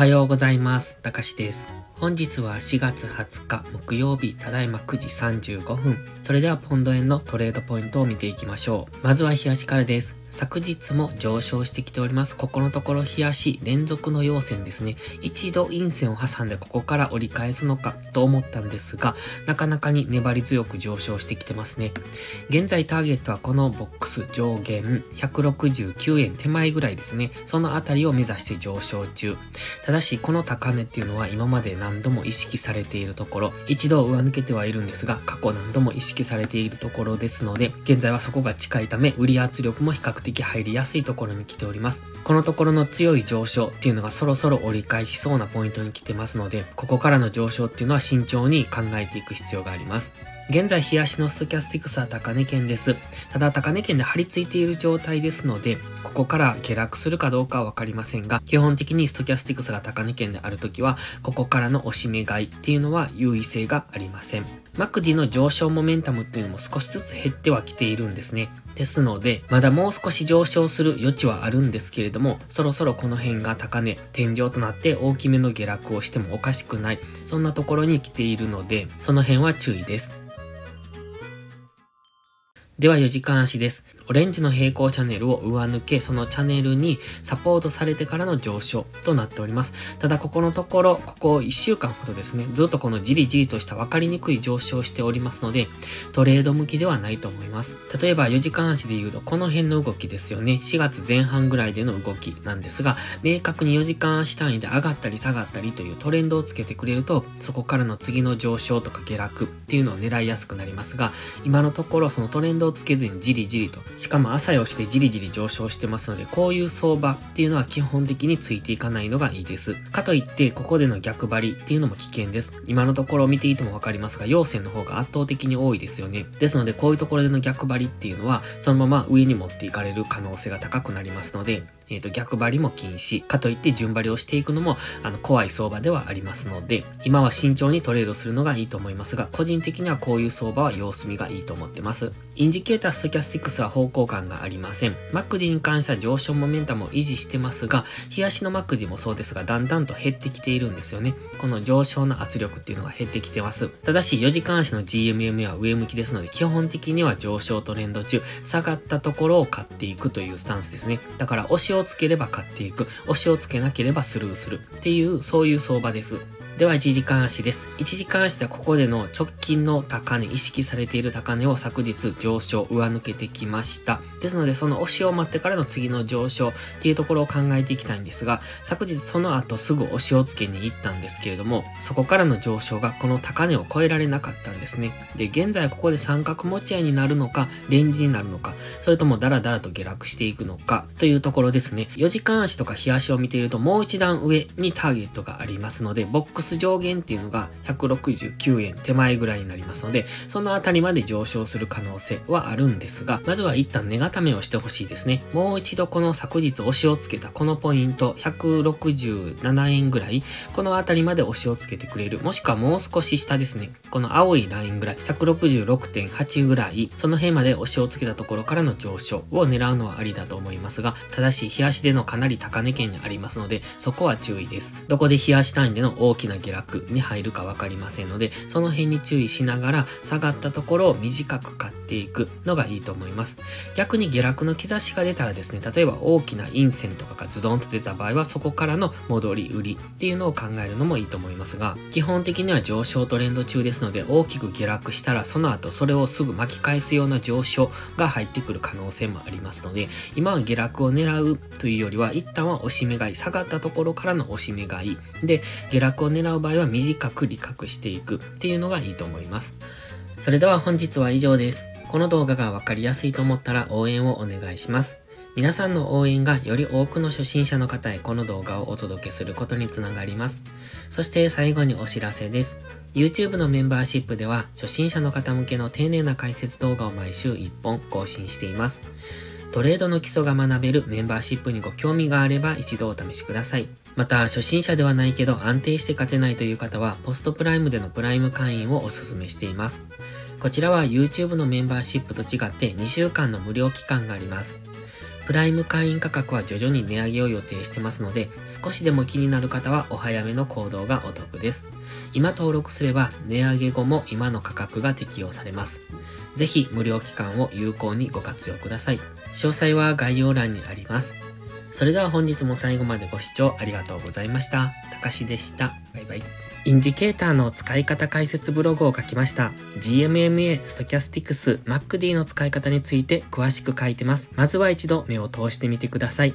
はようございます。たかしです。本日は4月20日木曜日、ただいま9時35分。それではポンド円のトレードポイントを見ていきましょう。まずは日足からです。昨日も上昇してきております。ここのところ冷やし連続の陽線ですね。一度陰線を挟んでここから折り返すのかと思ったんですが、なかなかに粘り強く上昇してきてますね。現在ターゲットはこのボックス上限169円手前ぐらいですね。そのあたりを目指して上昇中。ただし、この高値っていうのは今まで何度も意識されているところ、一度上抜けてはいるんですが、過去何度も意識されているところですので、現在はそこが近いため、売り圧力も比較的入りやすいところに来ております。このところの強い上昇っていうのがそろそろ折り返しそうなポイントに来てますので、ここからの上昇っていうのは慎重に考えていく必要があります。現在、冷やしのストキャスティクスは高値圏です。ただ、高値圏で張り付いている状態ですので、ここから下落するかどうかはわかりませんが、基本的にストキャスティクスが高値圏であるときは、ここからの押し目買いっていうのは優位性がありません。マクディの上昇モメンタムっていうのも少しずつ減ってはきているんですね。ですので、まだもう少し上昇する余地はあるんですけれども、そろそろこの辺が高値、天井となって大きめの下落をしてもおかしくない、そんなところに来ているので、その辺は注意です。では4時間足です。オレンジの平行チャンネルを上抜け、そのチャンネルにサポートされてからの上昇となっております。ただここのところ、ここ1週間ほどですね、ずっとこのじりじりとした分かりにくい上昇をしておりますので、トレード向きではないと思います。例えば4時間足で言うと、この辺の動きですよね。4月前半ぐらいでの動きなんですが、明確に4時間足単位で上がったり下がったりというトレンドをつけてくれると、そこからの次の上昇とか下落っていうのを狙いやすくなりますが、今のところそのトレンドをつけずにじりじりと、しかも朝よしてじりじり上昇してますので、こういう相場っていうのは基本的についていかないのがいいです。かといって、ここでの逆張りっていうのも危険です。今のところ見ていてもわかりますが、陽線の方が圧倒的に多いですよね。ですので、こういうところでの逆張りっていうのは、そのまま上に持っていかれる可能性が高くなりますので、えっ、ー、と、逆張りも禁止。かといって順張りをしていくのも、あの、怖い相場ではありますので、今は慎重にトレードするのがいいと思いますが、個人的にはこういう相場は様子見がいいと思ってます。インジケーター、ストキャスティクスは方向感がありません。マックディに関しては上昇モメンタムを維持してますが、日足のマックディもそうですが、だんだんと減ってきているんですよね。この上昇の圧力っていうのが減ってきてます。ただし、4時間足の GMM は上向きですので、基本的には上昇トレンド中、下がったところを買っていくというスタンスですね。だから、押しをつければ買っていく。押しをつけなければスルーする。っていう、そういう相場です。では、1時間足です。1時間足ではここでの直近の高値、意識されている高値を昨日上昇、上抜けてきました。ですので、その押しを待ってからの次の上昇っていうところを考えていきたいんですが、昨日その後すぐ押しをつけに行ったんですけれども、そこからの上昇がこの高値を超えられなかったんですね。で、現在ここで三角持ち合いになるのか、レンジになるのか、それともダラダラと下落していくのか、というところですね。4時間足とか日足を見ているともう一段上にターゲットがありますので、ボックス上限っていうのが169円手前ぐらいになりますので、そのあたりまで上昇する可能性はあるんですが、まずは一旦値固めをしてほしいですね。もう一度この昨日押しをつけたこのポイント、167円ぐらい、このあたりまで押しをつけてくれる。もしくはもう少し下ですね。この青いラインぐらい、166.8ぐらい、その辺まで押しをつけたところからの上昇を狙うのはありだと思いますが、ただし、日足でのかなり高値圏にありますので、そこは注意です。どこで日足単位での大きな下落に入るかわかりませんので、その辺に注意しながら、下がったところを短く買っていくのがいいと思います。逆に下落の兆しが出たらですね、例えば大きな陰線とかがズドンと出た場合は、そこからの戻り売りっていうのを考えるのもいいと思いますが、基本的には上昇トレンド中ですので、大きく下落したら、その後それをすぐ巻き返すような上昇が入ってくる可能性もありますので、今は下落を狙うというよりは、一旦は押し目買い、下がったところからの押し目買い、で、下落を狙う場合は短く利確していくっていうのがいいと思います。それでは本日は以上です。この動画がわかりやすいと思ったら応援をお願いします。皆さんの応援がより多くの初心者の方へこの動画をお届けすることにつながります。そして最後にお知らせです。YouTube のメンバーシップでは初心者の方向けの丁寧な解説動画を毎週1本更新しています。トレードの基礎が学べるメンバーシップにご興味があれば一度お試しください。また、初心者ではないけど安定して勝てないという方は、ポストプライムでのプライム会員をお勧めしています。こちらは YouTube のメンバーシップと違って2週間の無料期間があります。プライム会員価格は徐々に値上げを予定してますので、少しでも気になる方はお早めの行動がお得です。今登録すれば値上げ後も今の価格が適用されます。ぜひ無料期間を有効にご活用ください。詳細は概要欄にあります。それでは本日も最後までご視聴ありがとうございました。たかしでした。バイバイ。インジケーターの使い方解説ブログを書きました。GMMA、ストキャスティクス、MacD の使い方について詳しく書いてます。まずは一度目を通してみてください。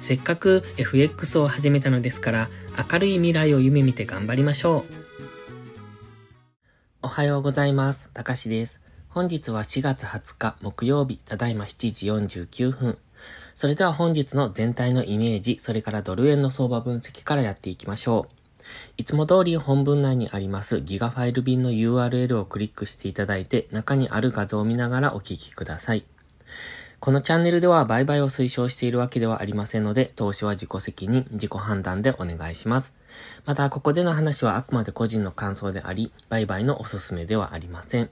せっかく FX を始めたのですから、明るい未来を夢見て頑張りましょう。おはようございます。たかしです。本日は4月20日木曜日、ただいま7時49分。それでは本日の全体のイメージ、それからドル円の相場分析からやっていきましょう。いつも通り本文内にありますギガファイル便の URL をクリックしていただいて、中にある画像を見ながらお聞きください。このチャンネルでは売買を推奨しているわけではありませんので、投資は自己責任、自己判断でお願いします。また、ここでの話はあくまで個人の感想であり、売買のおすすめではありません。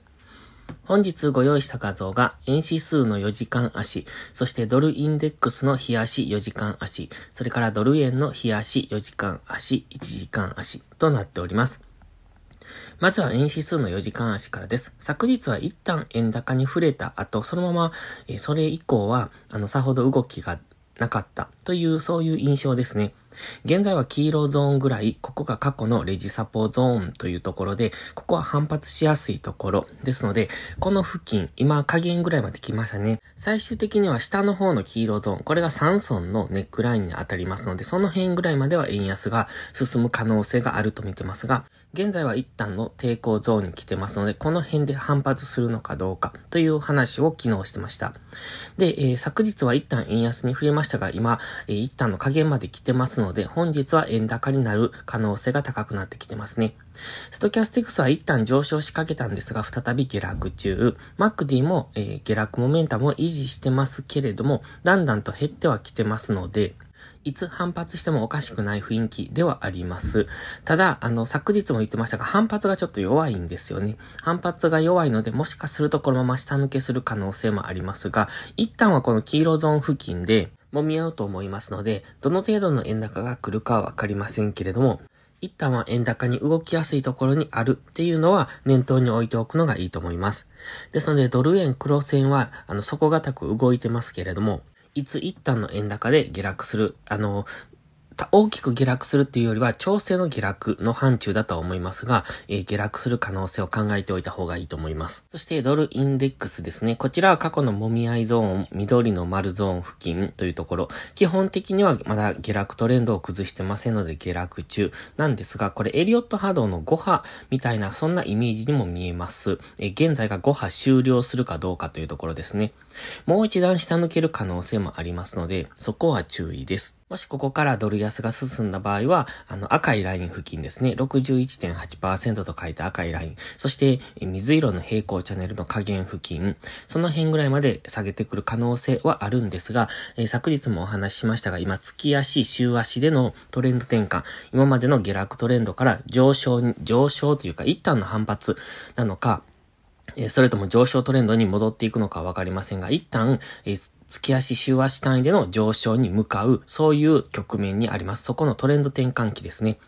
本日ご用意した画像が、円指数の4時間足、そしてドルインデックスの日足4時間足、それからドル円の日足4時間足、1時間足となっております。まずは円指数の4時間足からです。昨日は一旦円高に触れた後、そのまま、えそれ以降は、あの、さほど動きがなかったという、そういう印象ですね。現在は黄色ゾーンぐらい、ここが過去のレジサポゾーンというところで、ここは反発しやすいところですので、この付近、今加減ぐらいまで来ましたね。最終的には下の方の黄色ゾーン、これが3損のネックラインに当たりますので、その辺ぐらいまでは円安が進む可能性があると見てますが、現在は一旦の抵抗ゾーンに来てますので、この辺で反発するのかどうかという話を昨日してました。で、えー、昨日は一旦円安に触れましたが、今、えー、一旦の加減まで来てますので、ので本日は円高になる可能性が高くなってきてますね。ストキャスティクスは一旦上昇しかけたんですが、再び下落中。マックディも、えー、下落モメンタムを維持してますけれども、だんだんと減ってはきてますので、いつ反発してもおかしくない雰囲気ではあります。ただ、あの、昨日も言ってましたが、反発がちょっと弱いんですよね。反発が弱いので、もしかするとこのまま下抜けする可能性もありますが、一旦はこの黄色ゾーン付近で、揉み合うと思いますので、どの程度の円高が来るかはわかりませんけれども、一旦は円高に動きやすいところにあるっていうのは念頭に置いておくのがいいと思います。ですので、ドル円黒線は、あの、底堅く動いてますけれども、いつ一旦の円高で下落する、あの、大きく下落するっていうよりは、調整の下落の範疇だとは思いますが、えー、下落する可能性を考えておいた方がいいと思います。そして、ドルインデックスですね。こちらは過去のもみ合いゾーン、緑の丸ゾーン付近というところ、基本的にはまだ下落トレンドを崩してませんので下落中なんですが、これエリオット波動の5波みたいな、そんなイメージにも見えます。えー、現在が5波終了するかどうかというところですね。もう一段下抜ける可能性もありますので、そこは注意です。もしここからドル安が進んだ場合は、あの赤いライン付近ですね、61.8%と書いた赤いライン、そして水色の平行チャンネルの下限付近、その辺ぐらいまで下げてくる可能性はあるんですが、えー、昨日もお話ししましたが、今月足、週足でのトレンド転換、今までの下落トレンドから上昇に、上昇というか一旦の反発なのか、それとも上昇トレンドに戻っていくのかわかりませんが、一旦、月足週足単位での上昇に向かう、そういう局面にあります。そこのトレンド転換期ですね。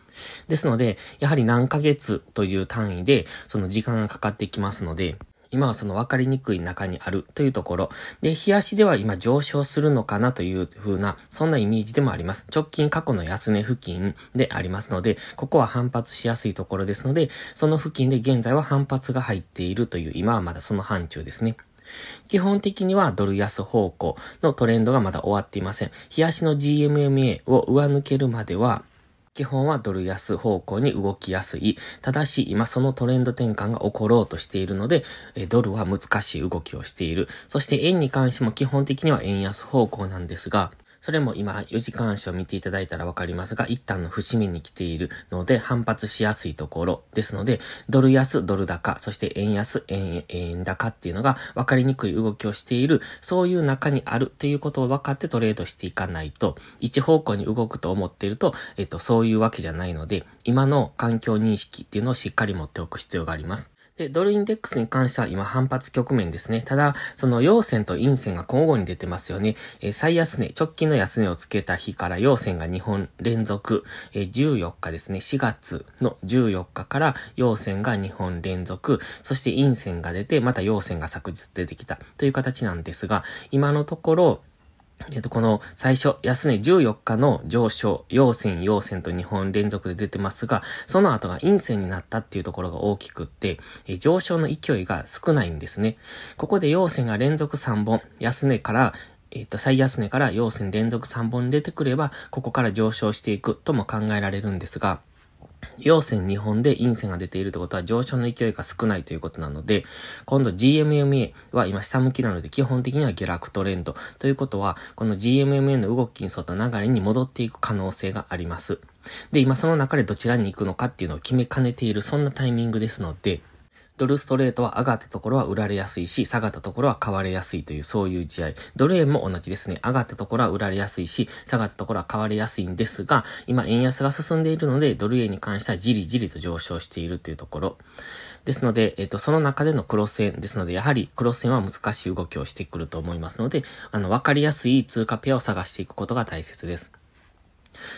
ですので、やはり何ヶ月という単位で、その時間がかかってきますので、今はその分かりにくい中にあるというところ。で、日足では今上昇するのかなという風な、そんなイメージでもあります。直近過去の安値付近でありますので、ここは反発しやすいところですので、その付近で現在は反発が入っているという、今はまだその範疇ですね。基本的にはドル安方向のトレンドがまだ終わっていません。日足の GMMA を上抜けるまでは、基本はドル安方向に動きやすい。ただし、今そのトレンド転換が起ころうとしているので、ドルは難しい動きをしている。そして円に関しても基本的には円安方向なんですが、それも今4時間足を見ていただいたらわかりますが、一旦の節目に来ているので反発しやすいところですので、ドル安、ドル高、そして円安、円、円高っていうのが分かりにくい動きをしている、そういう中にあるということを分かってトレードしていかないと、一方向に動くと思っていると、えっと、そういうわけじゃないので、今の環境認識っていうのをしっかり持っておく必要があります。で、ドルインデックスに関しては今反発局面ですね。ただ、その陽線と陰線が交互に出てますよね。えー、最安値、直近の安値をつけた日から陽線が2本連続、えー、14日ですね。4月の14日から陽線が2本連続、そして陰線が出て、また陽線が昨日出てきたという形なんですが、今のところ、えっと、この最初、安値14日の上昇、陽線、陽線と2本連続で出てますが、その後が陰線になったっていうところが大きくって、え上昇の勢いが少ないんですね。ここで陽線が連続3本、安値から、えっ、と、最安値から陽線連続3本出てくれば、ここから上昇していくとも考えられるんですが、陽線2本で陰線が出ているということは上昇の勢いが少ないということなので、今度 GMMA は今下向きなので基本的には下落トレンドということは、この GMMA の動きに沿った流れに戻っていく可能性があります。で、今その中でどちらに行くのかっていうのを決めかねているそんなタイミングですので、ドルストレートは上がったところは売られやすいし、下がったところは買われやすいというそういう試合。ドル円も同じですね。上がったところは売られやすいし、下がったところは買われやすいんですが、今円安が進んでいるので、ドル円に関してはじりじりと上昇しているというところ。ですので、えっ、と、その中でのクロス円ですので、やはりクロス円は難しい動きをしてくると思いますので、あの、わかりやすい通貨ペアを探していくことが大切です。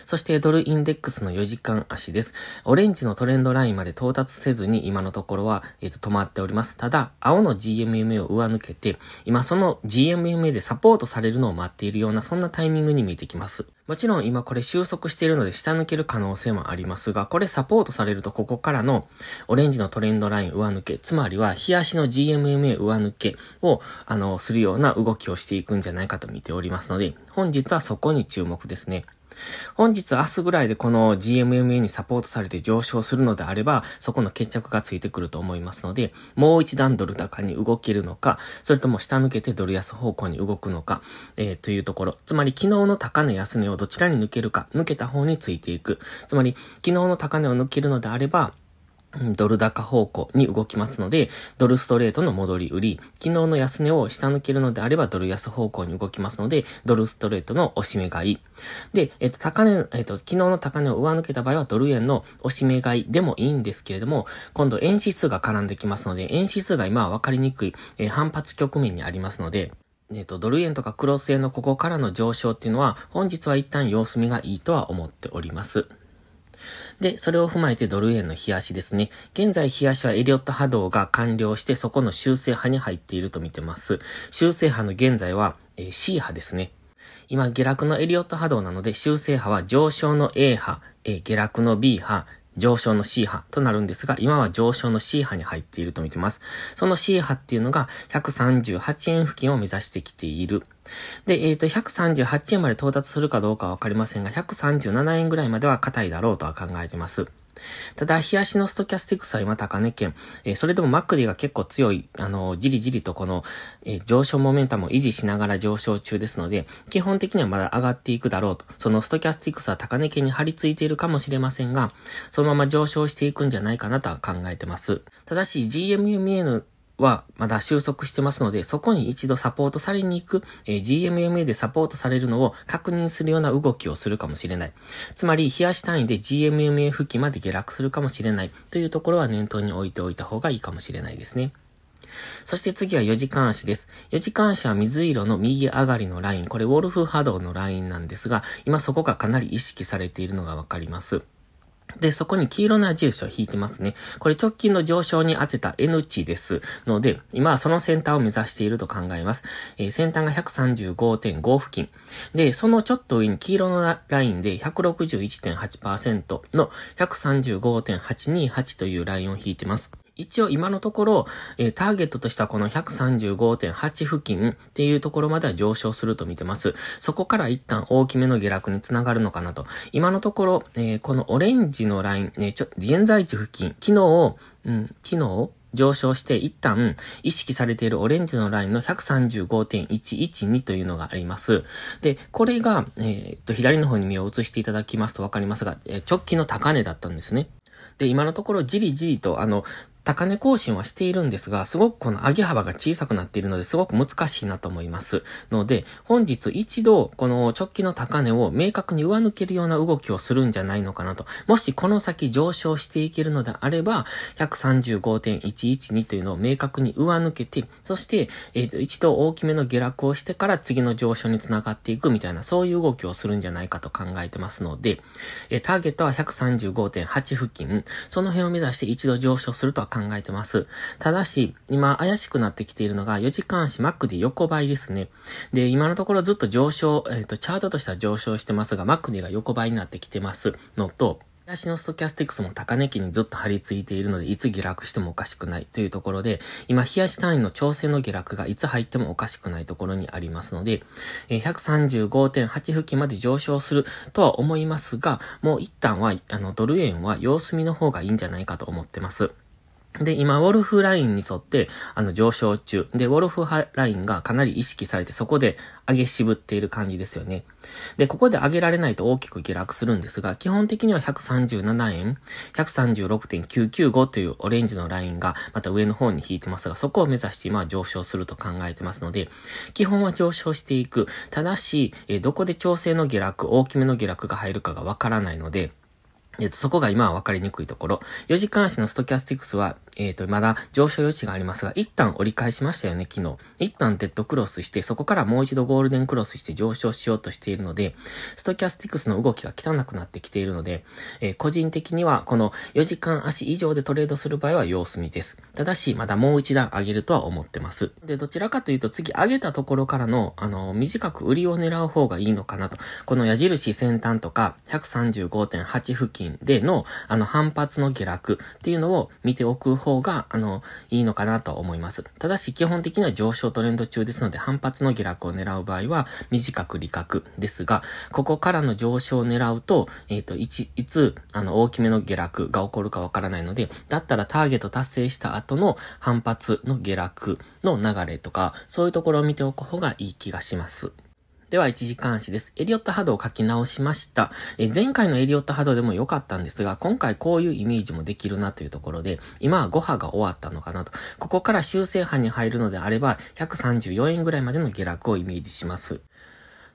そしてドルインデックスの4時間足です。オレンジのトレンドラインまで到達せずに今のところは、えー、と止まっております。ただ、青の GMMA を上抜けて、今その GMMA でサポートされるのを待っているような、そんなタイミングに見えてきます。もちろん今これ収束しているので下抜ける可能性もありますが、これサポートされるとここからのオレンジのトレンドライン上抜け、つまりは日足の GMMA 上抜けを、あの、するような動きをしていくんじゃないかと見ておりますので、本日はそこに注目ですね。本日明日ぐらいでこの GMMA にサポートされて上昇するのであれば、そこの決着がついてくると思いますので、もう一段ドル高に動けるのか、それとも下抜けてドル安方向に動くのか、えー、というところ。つまり昨日の高値安値をどちらに抜けるか、抜けた方についていく。つまり昨日の高値を抜けるのであれば、ドル高方向に動きますので、ドルストレートの戻り売り、昨日の安値を下抜けるのであればドル安方向に動きますので、ドルストレートの押し目買い。で、えっ、と、高値、えっ、と、昨日の高値を上抜けた場合はドル円の押し目買いでもいいんですけれども、今度円指数が絡んできますので、円指数が今は分かりにくい、えー、反発局面にありますので、えっ、と、ドル円とかクロス円のここからの上昇っていうのは、本日は一旦様子見がいいとは思っております。で、それを踏まえてドル円の冷やしですね。現在冷やしはエリオット波動が完了してそこの修正波に入っていると見てます。修正波の現在は、えー、C 波ですね。今、下落のエリオット波動なので、修正波は上昇の A 波、えー、下落の B 波、上昇の C 波となるんですが、今は上昇の C 波に入っていると見てます。その C 波っていうのが138円付近を目指してきている。で、えっ、ー、と、138円まで到達するかどうかはわかりませんが、137円ぐらいまでは硬いだろうとは考えてます。ただ、日足のストキャスティクスは今高値圏、えー、それでもマックディが結構強い、あのー、じりじりとこの、えー、上昇モメンタムを維持しながら上昇中ですので、基本的にはまだ上がっていくだろうと。そのストキャスティクスは高値圏に張り付いているかもしれませんが、そのまま上昇していくんじゃないかなとは考えてます。ただし、GMUMN はまだ収束してますので、そこに一度サポートされに行く、えー、GMMA でサポートされるのを確認するような動きをするかもしれない。つまり、冷やし単位で GMMA 付近まで下落するかもしれないというところは念頭に置いておいた方がいいかもしれないですね。そして次は4時間足です。4時間足は水色の右上がりのライン。これウォルフ波動のラインなんですが、今そこがかなり意識されているのがわかります。で、そこに黄色な矢印を引いてますね。これ直近の上昇に当てた N 値ですので、今はその先端を目指していると考えます。えー、先端が135.5付近。で、そのちょっと上に黄色のラインで161.8%の135.828というラインを引いてます。一応今のところ、えー、ターゲットとしてはこの135.8付近っていうところまでは上昇すると見てます。そこから一旦大きめの下落につながるのかなと。今のところ、えー、このオレンジのライン、ね、ちょ、現在地付近、昨日、うん、昨日、上昇して一旦意識されているオレンジのラインの135.112というのがあります。で、これが、えー、っと、左の方に目を移していただきますとわかりますが、えー、直近の高値だったんですね。で、今のところじりじりと、あの、高値更新はしているんですが、すごくこの上げ幅が小さくなっているので、すごく難しいなと思います。ので、本日一度、この直近の高値を明確に上抜けるような動きをするんじゃないのかなと。もしこの先上昇していけるのであれば、135.112というのを明確に上抜けて、そして、えっ、ー、と、一度大きめの下落をしてから次の上昇につながっていくみたいな、そういう動きをするんじゃないかと考えてますので、えー、ターゲットは135.8付近、その辺を目指して一度上昇するとは考えてます。ただし、今怪しくなってきているのが4時間足マックで横ばいですね。で、今のところずっと上昇、えっ、ー、と、チャートとしては上昇してますが、マックデが横ばいになってきてますのと、足のストキャスティクスも高値期にずっと張り付いているので、いつ下落してもおかしくないというところで、今、冷やし単位の調整の下落がいつ入ってもおかしくないところにありますので、135.8付近まで上昇するとは思いますが、もう一旦は、あの、ドル円は様子見の方がいいんじゃないかと思ってます。で、今、ウォルフラインに沿って、あの、上昇中。で、ウォルフラインがかなり意識されて、そこで上げ渋っている感じですよね。で、ここで上げられないと大きく下落するんですが、基本的には137円、136.995というオレンジのラインが、また上の方に引いてますが、そこを目指して今は上昇すると考えてますので、基本は上昇していく。ただし、えどこで調整の下落、大きめの下落が入るかがわからないので、えっ、と、そこが今は分かりにくいところ。4時間足のストキャスティクスは、えっ、ー、と、まだ上昇余地がありますが、一旦折り返しましたよね、昨日。一旦デッドクロスして、そこからもう一度ゴールデンクロスして上昇しようとしているので、ストキャスティクスの動きが汚くなってきているので、えー、個人的にはこの4時間足以上でトレードする場合は様子見です。ただし、まだもう一段上げるとは思ってます。で、どちらかというと次上げたところからの、あの、短く売りを狙う方がいいのかなと。この矢印先端とか135.8付近での、あの、反発の下落っていうのを見ておく方が、あの、いいのかなと思います。ただし、基本的には上昇トレンド中ですので、反発の下落を狙う場合は、短く利確ですが、ここからの上昇を狙うと、えっ、ー、と、いち、いつ、あの、大きめの下落が起こるかわからないので、だったらターゲット達成した後の反発の下落の流れとか、そういうところを見ておく方がいい気がします。では、一時監視です。エリオット波動を書き直しました。え前回のエリオット波動でも良かったんですが、今回こういうイメージもできるなというところで、今は5波が終わったのかなと。ここから修正波に入るのであれば、134円ぐらいまでの下落をイメージします。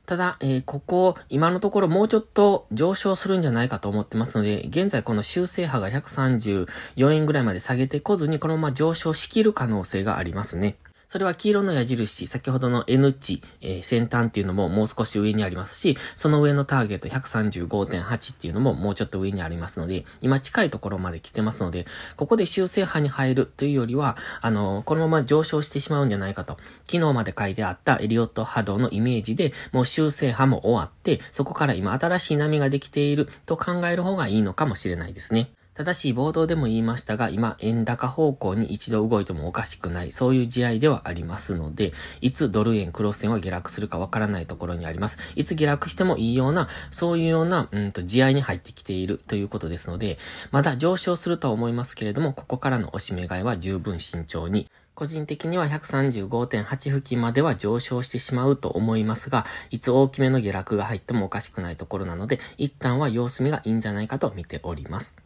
ただ、えー、ここ、今のところもうちょっと上昇するんじゃないかと思ってますので、現在この修正波が134円ぐらいまで下げてこずに、このまま上昇しきる可能性がありますね。それは黄色の矢印、先ほどの N 値、えー、先端っていうのももう少し上にありますし、その上のターゲット135.8っていうのももうちょっと上にありますので、今近いところまで来てますので、ここで修正波に入るというよりは、あのー、このまま上昇してしまうんじゃないかと。昨日まで書いてあったエリオット波動のイメージで、もう修正波も終わって、そこから今新しい波ができていると考える方がいいのかもしれないですね。ただし、冒頭でも言いましたが、今、円高方向に一度動いてもおかしくない、そういう試合ではありますので、いつドル円、クロス円は下落するかわからないところにあります。いつ下落してもいいような、そういうような、うんと、試合に入ってきているということですので、まだ上昇するとは思いますけれども、ここからの押し目買いは十分慎重に、個人的には135.8付近までは上昇してしまうと思いますが、いつ大きめの下落が入ってもおかしくないところなので、一旦は様子見がいいんじゃないかと見ております。